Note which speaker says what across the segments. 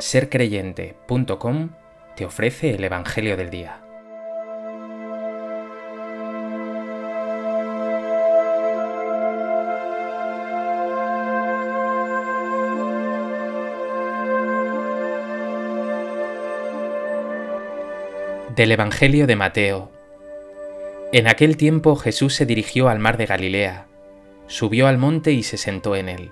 Speaker 1: sercreyente.com te ofrece el Evangelio del Día. Del Evangelio de Mateo. En aquel tiempo Jesús se dirigió al mar de Galilea, subió al monte y se sentó en él.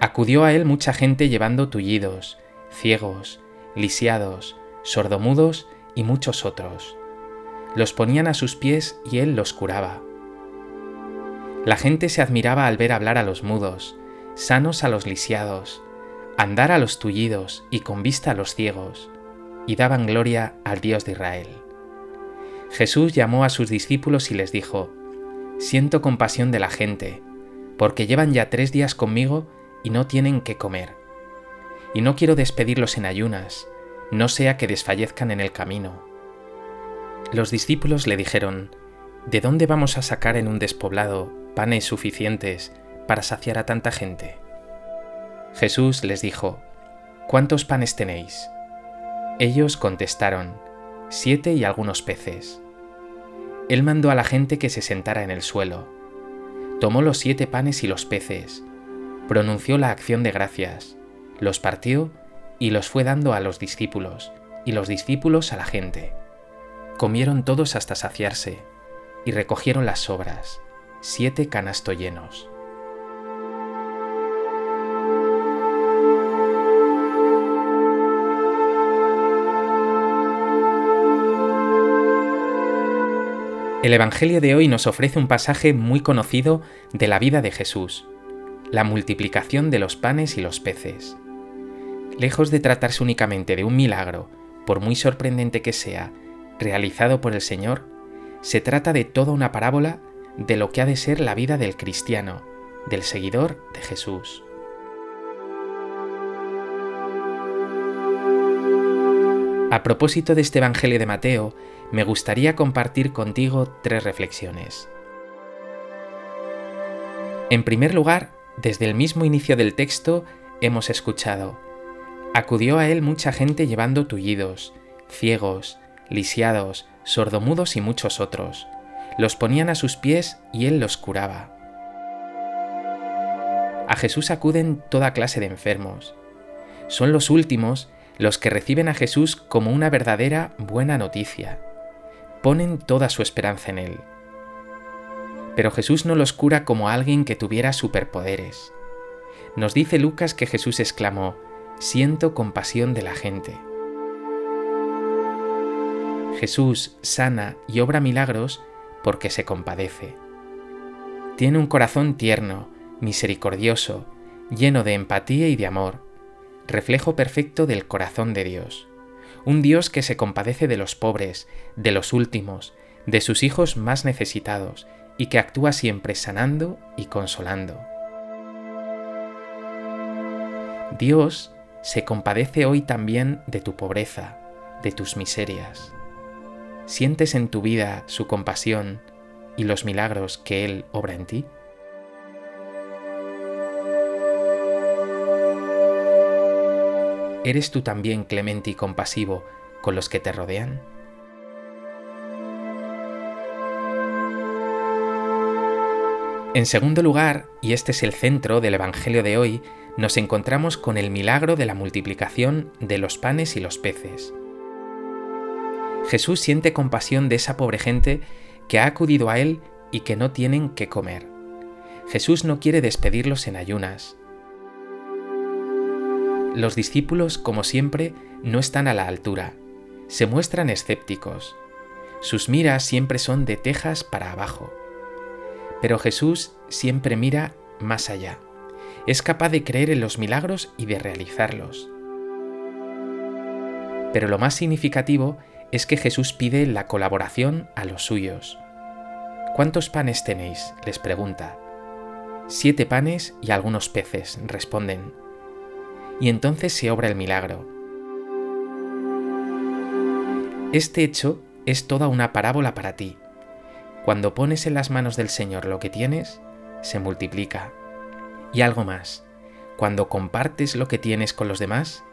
Speaker 1: Acudió a él mucha gente llevando tullidos, ciegos, lisiados, sordomudos y muchos otros. Los ponían a sus pies y él los curaba. La gente se admiraba al ver hablar a los mudos, sanos a los lisiados, andar a los tullidos y con vista a los ciegos, y daban gloria al Dios de Israel. Jesús llamó a sus discípulos y les dijo, Siento compasión de la gente, porque llevan ya tres días conmigo y no tienen qué comer y no quiero despedirlos en ayunas, no sea que desfallezcan en el camino. Los discípulos le dijeron, ¿De dónde vamos a sacar en un despoblado panes suficientes para saciar a tanta gente? Jesús les dijo, ¿Cuántos panes tenéis? Ellos contestaron, siete y algunos peces. Él mandó a la gente que se sentara en el suelo. Tomó los siete panes y los peces, pronunció la acción de gracias, los partió y los fue dando a los discípulos, y los discípulos a la gente. Comieron todos hasta saciarse, y recogieron las sobras, siete canastos llenos. El Evangelio de hoy nos ofrece un pasaje muy conocido de la vida de Jesús, la multiplicación de los panes y los peces. Lejos de tratarse únicamente de un milagro, por muy sorprendente que sea, realizado por el Señor, se trata de toda una parábola de lo que ha de ser la vida del cristiano, del seguidor de Jesús. A propósito de este Evangelio de Mateo, me gustaría compartir contigo tres reflexiones. En primer lugar, desde el mismo inicio del texto hemos escuchado, Acudió a él mucha gente llevando tullidos, ciegos, lisiados, sordomudos y muchos otros. Los ponían a sus pies y él los curaba. A Jesús acuden toda clase de enfermos. Son los últimos los que reciben a Jesús como una verdadera buena noticia. Ponen toda su esperanza en Él. Pero Jesús no los cura como alguien que tuviera superpoderes. Nos dice Lucas que Jesús exclamó, siento compasión de la gente. Jesús sana y obra milagros porque se compadece. Tiene un corazón tierno, misericordioso, lleno de empatía y de amor, reflejo perfecto del corazón de Dios. Un Dios que se compadece de los pobres, de los últimos, de sus hijos más necesitados, y que actúa siempre sanando y consolando. Dios se compadece hoy también de tu pobreza, de tus miserias. ¿Sientes en tu vida su compasión y los milagros que Él obra en ti? ¿Eres tú también clemente y compasivo con los que te rodean? En segundo lugar, y este es el centro del Evangelio de hoy, nos encontramos con el milagro de la multiplicación de los panes y los peces. Jesús siente compasión de esa pobre gente que ha acudido a Él y que no tienen qué comer. Jesús no quiere despedirlos en ayunas. Los discípulos, como siempre, no están a la altura. Se muestran escépticos. Sus miras siempre son de tejas para abajo. Pero Jesús siempre mira más allá es capaz de creer en los milagros y de realizarlos. Pero lo más significativo es que Jesús pide la colaboración a los suyos. ¿Cuántos panes tenéis? les pregunta. Siete panes y algunos peces, responden. Y entonces se obra el milagro. Este hecho es toda una parábola para ti. Cuando pones en las manos del Señor lo que tienes, se multiplica. Y algo más, cuando compartes lo que tienes con los demás,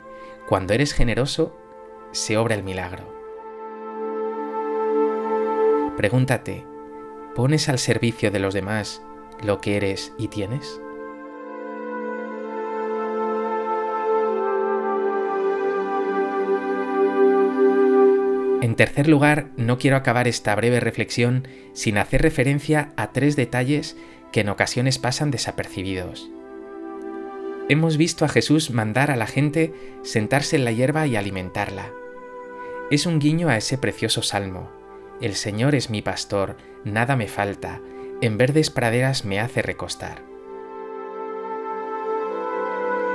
Speaker 1: Cuando eres generoso, se obra el milagro. Pregúntate, ¿pones al servicio de los demás lo que eres y tienes? En tercer lugar, no quiero acabar esta breve reflexión sin hacer referencia a tres detalles que en ocasiones pasan desapercibidos. Hemos visto a Jesús mandar a la gente sentarse en la hierba y alimentarla. Es un guiño a ese precioso salmo. El Señor es mi pastor, nada me falta, en verdes praderas me hace recostar.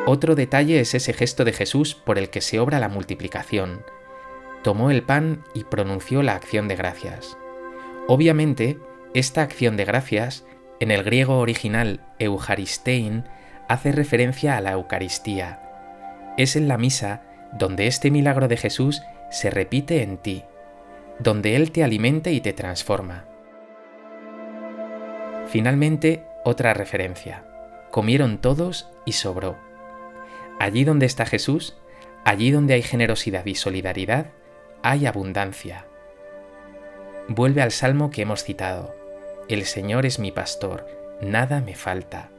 Speaker 1: Otro detalle es ese gesto de Jesús por el que se obra la multiplicación, tomó el pan y pronunció la acción de gracias. Obviamente, esta acción de gracias, en el griego original Eucharistein, hace referencia a la Eucaristía. Es en la misa donde este milagro de Jesús se repite en ti, donde Él te alimenta y te transforma. Finalmente, otra referencia. Comieron todos y sobró. Allí donde está Jesús, allí donde hay generosidad y solidaridad, hay abundancia. Vuelve al salmo que hemos citado. El Señor es mi pastor, nada me falta.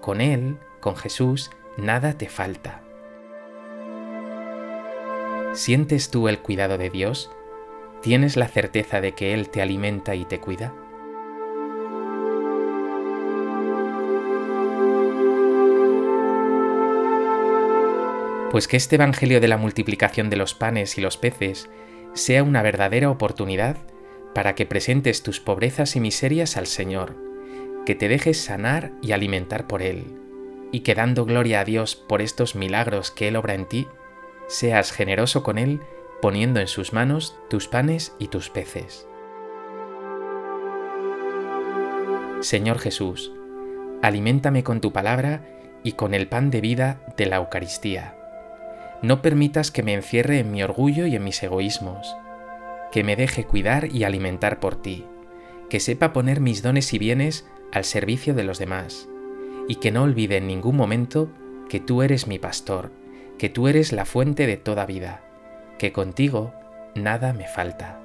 Speaker 1: Con Él, con Jesús, nada te falta. ¿Sientes tú el cuidado de Dios? ¿Tienes la certeza de que Él te alimenta y te cuida? Pues que este Evangelio de la multiplicación de los panes y los peces sea una verdadera oportunidad para que presentes tus pobrezas y miserias al Señor, que te dejes sanar y alimentar por Él, y que dando gloria a Dios por estos milagros que Él obra en ti, seas generoso con Él poniendo en sus manos tus panes y tus peces. Señor Jesús, aliméntame con tu palabra y con el pan de vida de la Eucaristía no permitas que me encierre en mi orgullo y en mis egoísmos, que me deje cuidar y alimentar por ti, que sepa poner mis dones y bienes al servicio de los demás, y que no olvide en ningún momento que tú eres mi pastor, que tú eres la fuente de toda vida, que contigo nada me falta.